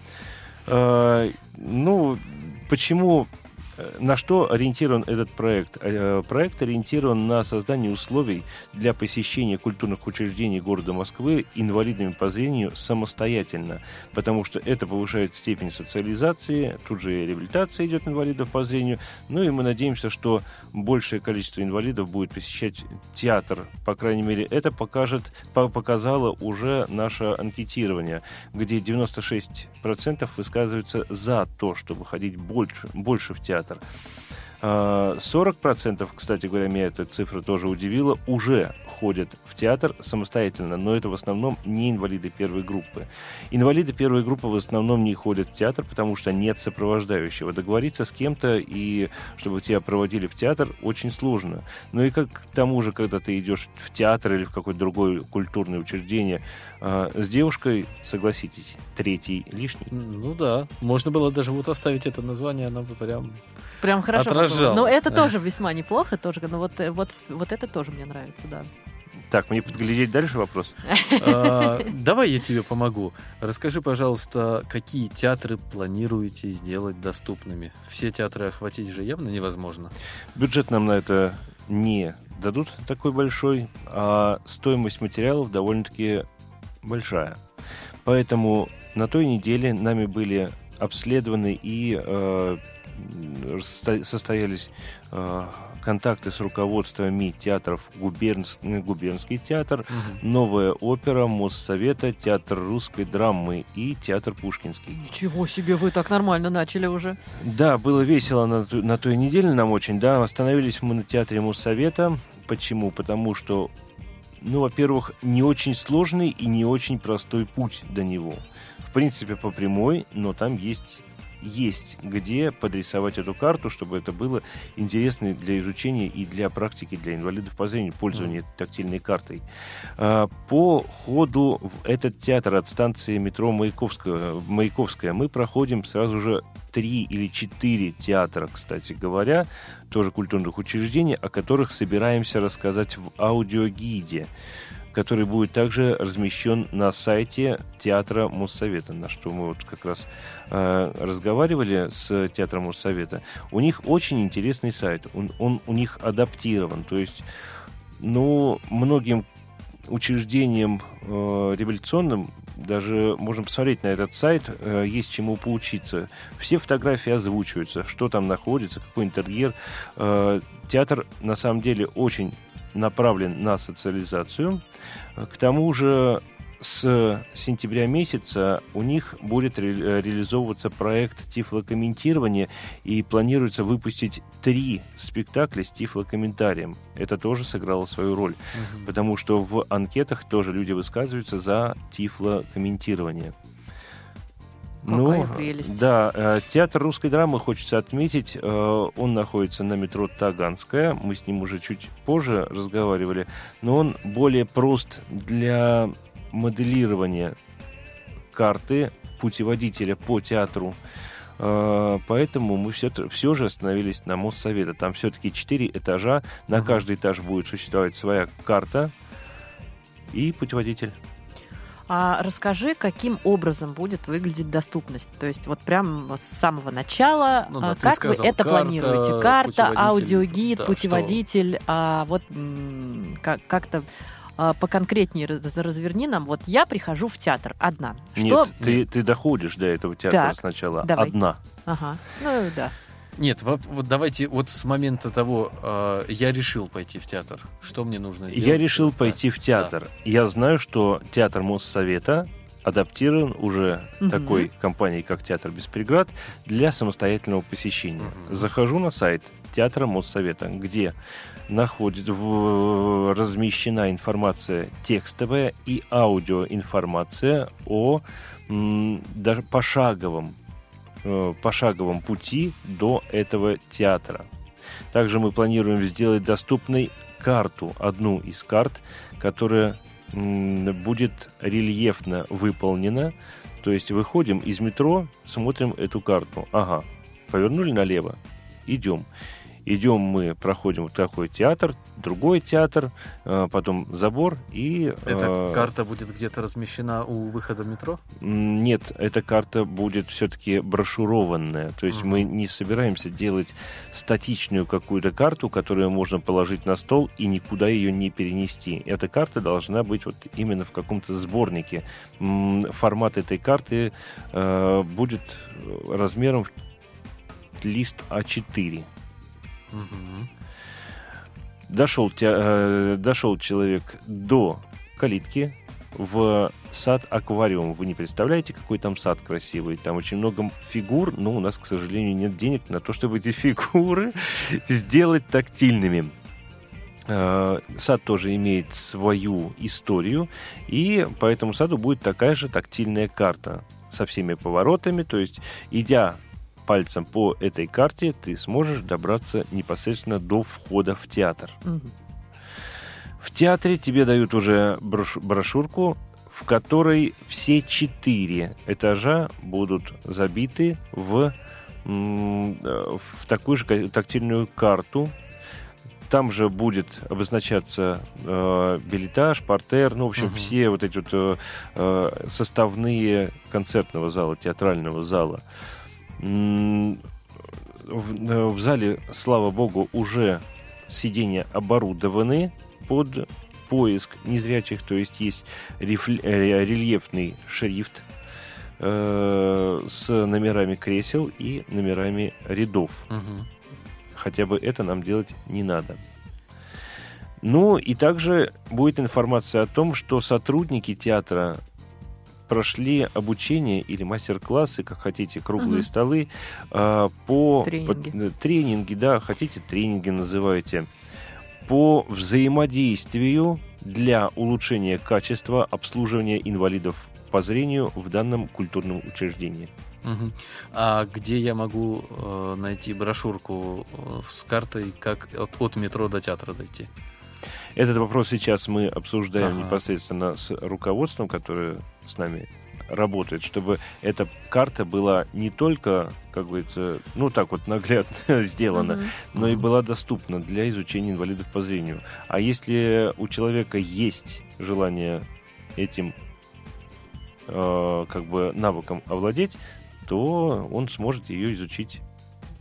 Э, ну, почему на что ориентирован этот проект? Э, Проект ориентирован на создание условий для посещения культурных учреждений города Москвы инвалидами по зрению самостоятельно, потому что это повышает степень социализации, тут же и реабилитация идет инвалидов по зрению, ну и мы надеемся, что большее количество инвалидов будет посещать театр, по крайней мере, это покажет, по- показало уже наше анкетирование, где 96% высказываются за то, чтобы ходить больше, больше в театр. А, 40%, кстати говоря, меня эта цифра тоже удивила, уже ходят в театр самостоятельно, но это в основном не инвалиды первой группы. Инвалиды первой группы в основном не ходят в театр, потому что нет сопровождающего. Договориться с кем-то и чтобы тебя проводили в театр очень сложно. Ну и как к тому же, когда ты идешь в театр или в какое-то другое культурное учреждение а, с девушкой, согласитесь, третий лишний. Ну да, можно было даже вот оставить это название, оно бы прям... Прям хорошо. Отражало. было. Но это тоже весьма неплохо, тоже, но вот, э, вот, вот это тоже мне нравится, да. Так, мне подглядеть дальше вопрос? А, Давай я тебе помогу. Расскажи, пожалуйста, какие театры планируете сделать доступными? Все театры охватить же явно невозможно. Бюджет нам на это не дадут такой большой, а стоимость материалов довольно-таки большая. Поэтому на той неделе нами были обследованы и э, состо- состоялись э, контакты с руководствами театров Губернс- Губернский театр, Новая опера, Моссовета, Театр русской драмы и Театр Пушкинский. Ничего себе, вы так нормально начали уже. Да, было весело на, ту- на той неделе нам очень, да. Остановились мы на театре Моссовета. Почему? Потому что, ну, во-первых, не очень сложный и не очень простой путь до него. В принципе, по прямой, но там есть есть где подрисовать эту карту, чтобы это было интересно для изучения и для практики, для инвалидов по зрению, пользования этой тактильной картой. А, По ходу в этот театр от станции метро Маяковская, Маяковская мы проходим сразу же три или четыре театра, кстати говоря, тоже культурных учреждений, о которых собираемся рассказать в аудиогиде который будет также размещен на сайте театра Моссовета, на что мы вот как раз э, разговаривали с театром Моссовета. У них очень интересный сайт, он, он у них адаптирован, то есть, ну, многим учреждениям э, революционным даже можно посмотреть на этот сайт, э, есть чему поучиться. Все фотографии озвучиваются, что там находится, какой интерьер. Э, театр на самом деле очень направлен на социализацию. К тому же с сентября месяца у них будет ре- реализовываться проект тифлокомментирования и планируется выпустить три спектакля с тифлокомментарием. Это тоже сыграло свою роль, потому что в анкетах тоже люди высказываются за тифлокомментирование. Какая прелесть. Да, э, театр русской драмы хочется отметить. э, Он находится на метро Таганская. Мы с ним уже чуть позже разговаривали. Но он более прост для моделирования карты путеводителя по театру. Э, Поэтому мы все, все же остановились на Моссовета. Там все-таки четыре этажа. На каждый этаж будет существовать своя карта и путеводитель. А расскажи, каким образом будет выглядеть доступность? То есть вот прям с самого начала, Ну да, а, ты как сказал, вы это карта, планируете? Карта, аудиогид, да, путеводитель, а вот как- как-то а, поконкретнее раз- разверни нам. Вот я прихожу в театр одна. Что? Нет, ты, ты доходишь до этого театра Так, сначала. давай. Одна. Ага, ну да. Нет, во- вот давайте вот с момента того, э, я решил пойти в театр. Что мне нужно сделать? Я решил Да, пойти в да. театр. Я знаю, что театр Моссовета адаптирован уже Мгм. такой компанией, как Театр без преград, для самостоятельного посещения. Мгм. Захожу на сайт Театра Моссовета, где находит, в, размещена информация текстовая и аудиоинформация о м, даже пошаговом, э, пошаговом пути до этого театра. Также мы планируем сделать доступной карту, одну из карт, которая будет рельефно выполнена. То есть выходим из метро, смотрим эту карту. Ага, повернули налево, идем. Идем мы, проходим вот такой театр, другой театр, э, потом забор и... Эта э, карта будет где-то размещена у выхода метро? Нет, эта карта будет все-таки брошюрованная. То есть Мгм. мы не собираемся делать статичную какую-то карту, которую можно положить на стол и никуда ее не перенести. Эта карта должна быть вот именно в каком-то сборнике. Формат этой карты э, будет размером в лист А4. Дошел, э, дошел человек до калитки в сад-аквариум. Вы не представляете, какой там сад красивый. Там очень много фигур, но у нас, к сожалению, нет денег на то, чтобы эти фигуры сделать тактильными. Э, Сад тоже имеет свою историю, и по этому саду будет такая же тактильная карта со всеми поворотами. То есть, идя пальцем по этой карте, ты сможешь добраться непосредственно до входа в театр. В театре тебе дают уже брош- брошюрку, в которой все четыре этажа будут забиты в, э, в такую же тактильную карту. Там же будет обозначаться э, билетаж, портер, ну, в общем, Мгм. все вот эти вот э, э, составные концертного зала, театрального зала. В, э, в зале, слава богу, уже сиденья оборудованы под поиск незрячих, то есть есть рифль- э, рельефный шрифт э, с номерами кресел и номерами рядов. Мгм. Хотя бы это нам делать не надо. Ну и также будет информация о том, что сотрудники театра прошли обучение или мастер-классы, как хотите, круглые Мгм. столы, а, по Тренинги. по- э, тренинги, да, хотите тренинги называйте, по взаимодействию для улучшения качества обслуживания инвалидов по зрению в данном культурном учреждении. Мгм. А где я могу э, найти брошюрку э, с картой, как от, от метро до театра дойти? Этот вопрос сейчас мы обсуждаем Ага. непосредственно с руководством, которое с нами работает, чтобы эта карта была не только, как говорится, ну так вот наглядно сделана, Мгм. но и была доступна для изучения инвалидов по зрению. А если у человека есть желание этим э, как бы навыком овладеть, то он сможет ее изучить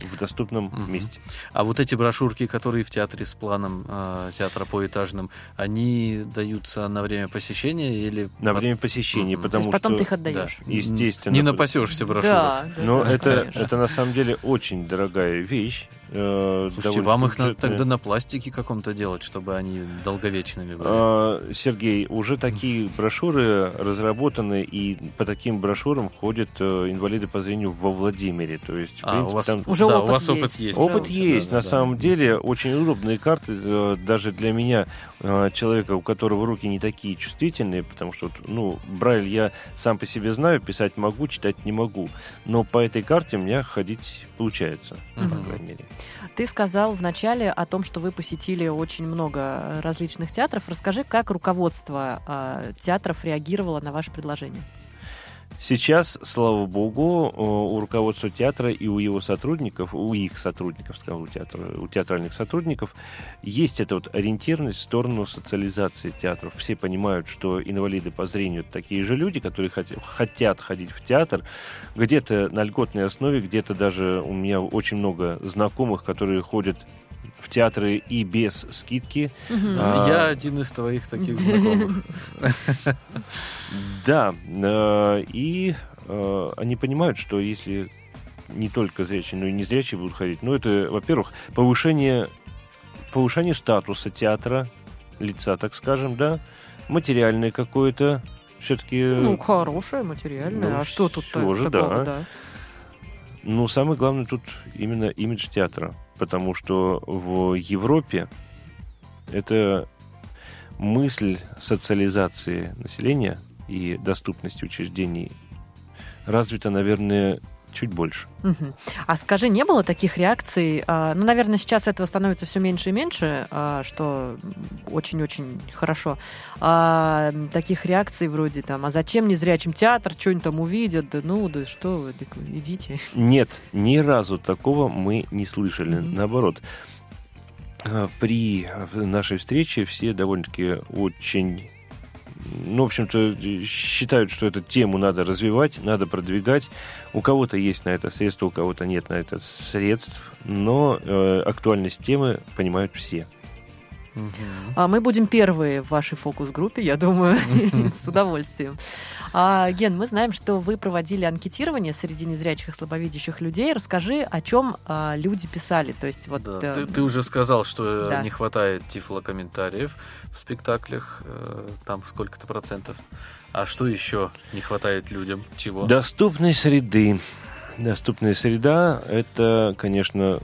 в доступном Мгм. месте. А вот эти брошюрки, которые в театре с планом э, театра поэтажным, они даются на время посещения или На по- время посещения. То потому есть потом что... ты их отдаешь. Да. Естественно. Не напасешься брошюрок. Да, да, Но да, это, конечно. это на самом деле очень дорогая вещь. Э, Слушайте, вам их надо тогда на пластике каком-то делать, чтобы они долговечными были. А, Сергей, уже такие брошюры разработаны, и по таким брошюрам ходят э, инвалиды по зрению во Владимире. То есть, в А, у принципе, вас, там Уже да, опыт у вас опыт есть. есть. опыт да, есть. да, на да. самом деле, очень удобные карты, э, даже для меня, человека, у которого руки не такие чувствительные, потому что, ну, Брайль я сам по себе знаю, писать могу, читать не могу. Но по этой карте у меня ходить получается, по Мгм. крайней мере. Ты сказал вначале о том, что вы посетили очень много различных театров. Расскажи, как руководство а, театров реагировало на ваше предложение? Сейчас, слава богу, э, у руководства театра и у его сотрудников, у их сотрудников, скажем, у, театра, у театральных сотрудников, есть эта вот ориентированность в сторону социализации театров. Все понимают, что инвалиды по зрению такие же люди, которые хот- хотят ходить в театр, где-то на льготной основе, где-то даже у меня очень много знакомых, которые ходят в театры и без скидки. Да, А. Я один из твоих таких знакомых. Да, э, и э, они понимают, что если не только зрячие, но и незрячие будут ходить, ну, это, во-первых, повышение, повышение статуса театра, лица, так скажем, да, материальное какое-то, все-таки... Ну, хорошее, материальное. ну, а что тут же, такого, да. да? Ну, самое главное тут именно имидж театра, потому что в Европе это мысль социализации населения и доступности учреждений развита, наверное, чуть больше. Мгм. А скажи, не было таких реакций? а, Ну, наверное, сейчас этого становится все меньше и меньше, а, что очень-очень хорошо. А, таких реакций вроде там, а зачем незрячим театр, что-нибудь там увидят, да ну, да что вы, так идите. Нет, ни разу такого мы не слышали. Мгм. Наоборот, при нашей встрече все довольно-таки очень ну, в общем-то, считают, что эту тему надо развивать, надо продвигать. У кого-то есть на это средства, у кого-то нет на это средств, но э, актуальность темы понимают все. А мы будем первые в вашей фокус-группе, я думаю, с удовольствием. А, Ген, мы знаем, что вы проводили анкетирование среди незрячих и слабовидящих людей. Расскажи, о чем а, люди писали. То есть вот Да, э, ты, ты уже сказал, что э, да. не хватает тифлокомментариев в спектаклях, э, там сколько-то процентов. А что еще не хватает людям? Чего? Доступной среды. Доступная среда, это, конечно,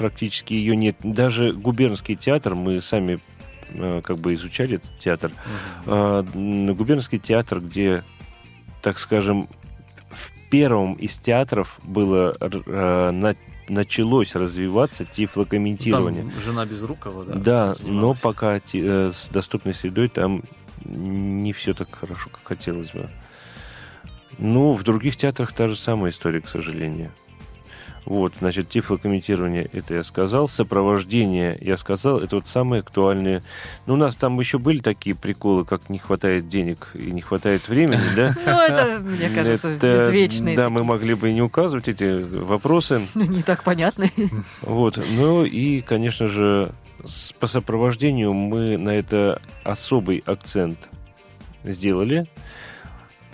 практически ее нет. Даже губернский театр, мы сами э, как бы изучали этот театр. М, губернский театр, где, так скажем, в первом из театров было э, на- началось развиваться тифлокомментирование. Там жена Безрукова, да? Да, но пока э, с доступной средой там не все так хорошо, как хотелось бы. Ну, в других театрах та же самая история, к сожалению. Вот, значит, тифлокомментирование, это я сказал. Сопровождение, я сказал, это вот самые актуальные. Ну, у нас там еще были такие приколы, как не хватает денег и не хватает времени, да? Ну, это, мне кажется, извечные. Да, мы могли бы и не указывать эти вопросы. Не так понятно. Вот. Ну и, конечно же, по сопровождению мы на это особый акцент сделали.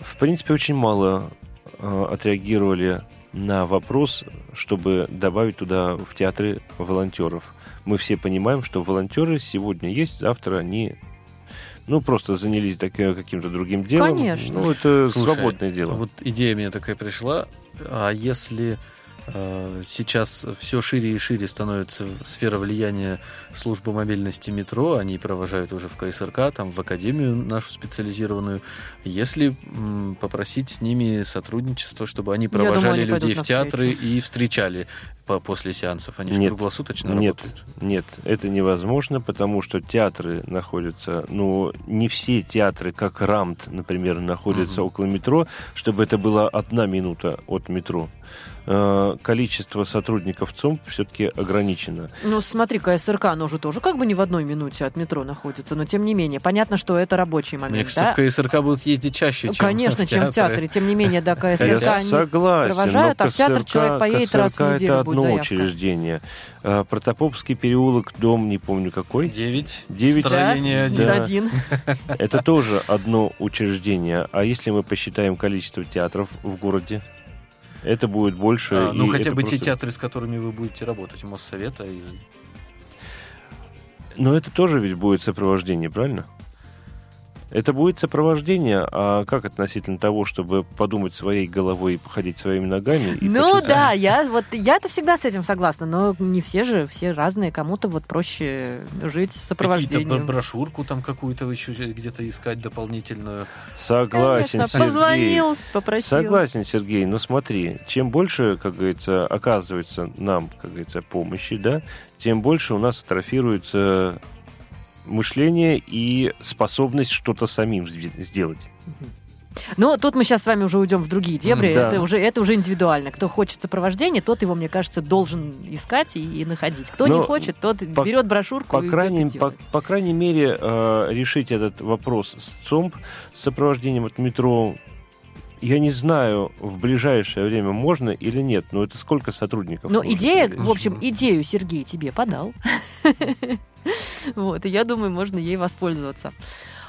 В принципе, очень мало э, отреагировали на вопрос, чтобы добавить туда в театры волонтеров. Мы все понимаем, что волонтеры сегодня есть, завтра они ну, просто занялись так- каким-то другим делом. Конечно. Ну, это Слушай, свободное дело. Вот идея мне такая пришла. А если э, сейчас все шире и шире становится сфера влияния службы мобильности метро, они провожают уже в КСРК, там в академию нашу специализированную. Если попросить с ними сотрудничество, чтобы они думаю, провожали они пойдут людей в театры и встречали по- после сеансов, они же Нет. круглосуточно Нет, работают. нет, это невозможно, потому что театры находятся, ну, не все театры, как Рамт, например, находятся Мгм. около метро, чтобы это была одна минута от метро. Э, Количество сотрудников ЦОМП все-таки ограничено. Ну, смотри, КСРК, оно же тоже как бы не в одной минуте от метро находится, но тем не менее, понятно, что это рабочий Мне момент, кажется, да? в КСРК будут ездить чаще, чем Конечно, в чем в театры. театре. Тем не менее, до КСРК Я они согласен, провожают, но а в театр КСРК человек поедет раз в КСРК неделю, это будет одно заявка. учреждение. Э, Протопопский переулок, дом, не помню какой. Девять. Девять. Строение Да, один. Да. Это тоже одно учреждение. А если мы посчитаем количество театров в городе, это будет больше. А, ну, хотя бы те просто- театры, с которыми вы будете работать, Моссовета и... Но это тоже ведь будет сопровождение, правильно? Это будет сопровождение, а как относительно того, чтобы подумать своей головой и походить своими ногами? и Ну да, я вот я-то всегда с этим согласна, но не все же, все разные, кому-то вот проще жить с Какие-то сопровождением. б- брошюрку там какую-то еще где-то искать дополнительную. Согласен, Конечно, Сергей. позвонил, попросил. Согласен, Сергей, но смотри, чем больше, как говорится, оказывается нам, как говорится, помощи, да, тем больше у нас атрофируется мышление и способность что-то самим сде- сделать. Ну, тут мы сейчас с вами уже уйдем в другие дебри. Да. Это, уже, это уже индивидуально. Кто хочет сопровождения, тот его, мне кажется, должен искать и, и находить. Кто не Но хочет, тот по- берет брошюрку По и крайней, по, по крайней мере, э, решить этот вопрос с ЦОМП, с сопровождением от метро, я не знаю, в ближайшее время можно или нет, но это сколько сотрудников? Но идея, привлечь? в общем, идею Сергей тебе подал. Вот, и я думаю, можно ей воспользоваться.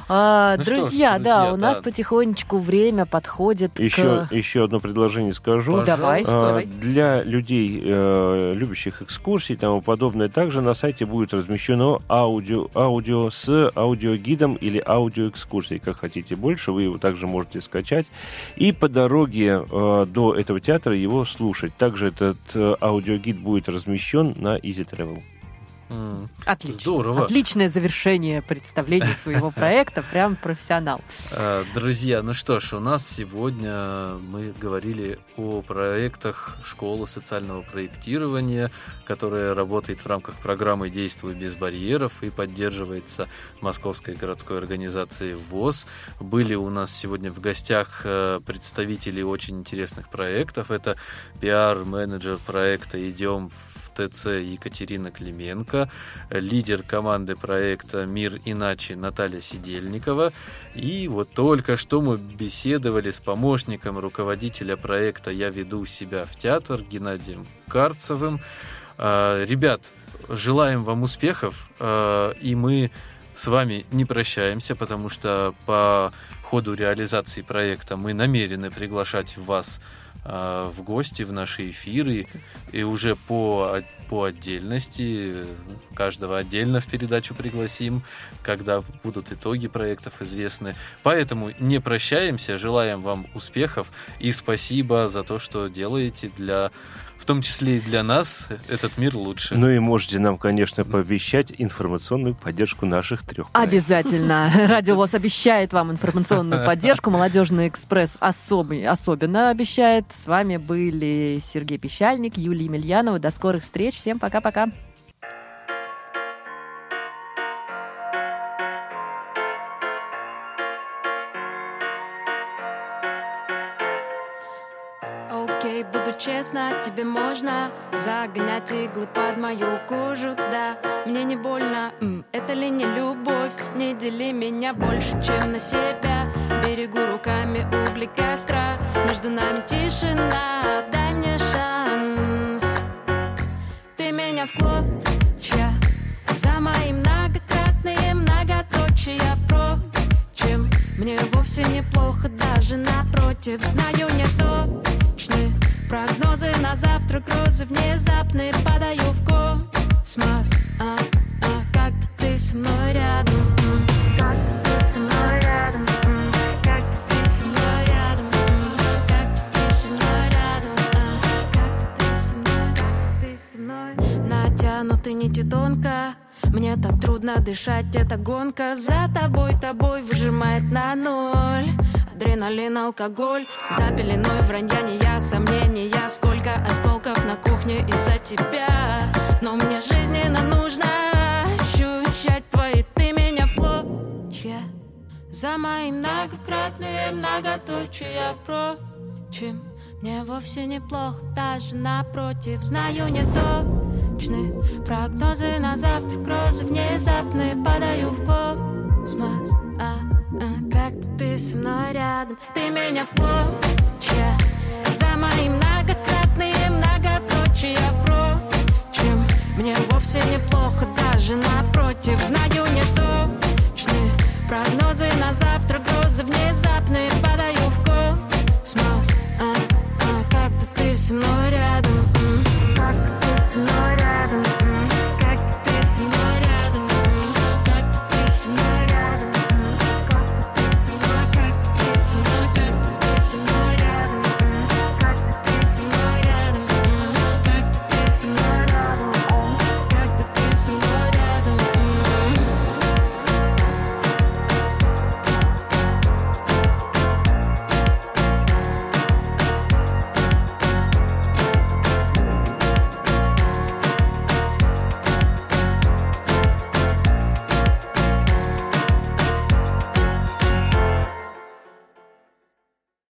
А, Ну что ж, друзья, да, друзья, у нас да. потихонечку время подходит Еще, к... еще одно предложение скажу. Давай, А, давай. Для людей, э, любящих экскурсии и тому подобное, также на сайте будет размещено аудио, аудио с аудиогидом или аудиоэкскурсией, как хотите больше. Вы его также можете скачать и по дороге э, до этого театра его слушать. Также этот э, аудиогид будет размещен на Easy Travel. Отлично. Здорово. Отличное завершение представления своего проекта. Прям профессионал. А, Друзья, ну что ж, у нас сегодня мы говорили о проектах школы социального проектирования, которая работает в рамках программы «Действуй без барьеров» и поддерживается Московской городской организацией ВОЗ. Были у нас сегодня в гостях э, представители очень интересных проектов. Это пиар-менеджер проекта «Идем в ТЦ Екатерина Клименко, лидер команды проекта «Мир иначе» Наталья Сидельникова. И вот только что мы беседовали с помощником руководителя проекта «Я веду себя в театр» Геннадием Карцевым. А, Ребят, желаем вам успехов, а, и мы с вами не прощаемся, потому что по ходу реализации проекта мы намерены приглашать вас а, в гости в наши эфиры и уже по, по отдельности э, каждого отдельно в передачу пригласим, когда будут итоги проектов известны. Поэтому не прощаемся, желаем вам успехов и спасибо за то, что делаете для том числе и для нас этот мир лучше. Ну и можете нам, конечно, пообещать информационную поддержку наших трех. Обязательно. Радио ВОЗ обещает вам информационную поддержку. Молодежный экспресс особый, особенно обещает. С вами были Сергей Пещальник, Юлия Емельянова. До скорых встреч. Всем пока-пока. Честна, тебе можно загонять иглы под мою кожу, да. Мне не больно, м, это ли не любовь? Не дели меня больше, чем на себя. Берегу руками угли костра. Между нами тишина, дай мне шанс. Ты меня в клочья. За мои многократные многоточия впрочем Мне вовсе неплохо, даже напротив Знаю не точны прогнозы на завтра Грозы внезапные падаю в космос. А, а, Как-то ты со мной рядом? Как-то ты нити тонко. Мне так трудно дышать, эта гонка За тобой, тобой выжимает на ноль Адреналин, алкоголь За пеленой вранья, не я, сомнения Сколько осколков на кухне из-за тебя. Но мне жизненно нужно ощущать твои Ты меня в клочья За мои многократные многоточия Впрочем, мне вовсе неплохо Даже напротив, знаю не точны Прогнозы. На завтра, грозы внезапные Падаю в космос. А, а, Как-то ты ты со мной рядом. Ты меня в клочья За мои многократные многоточия Впрочем, мне вовсе неплохо Даже напротив, знаю не точные Прогнозы. На завтра, грозы внезапные Подаю в космос. А, а, Как-то ты со мной рядом. М-м,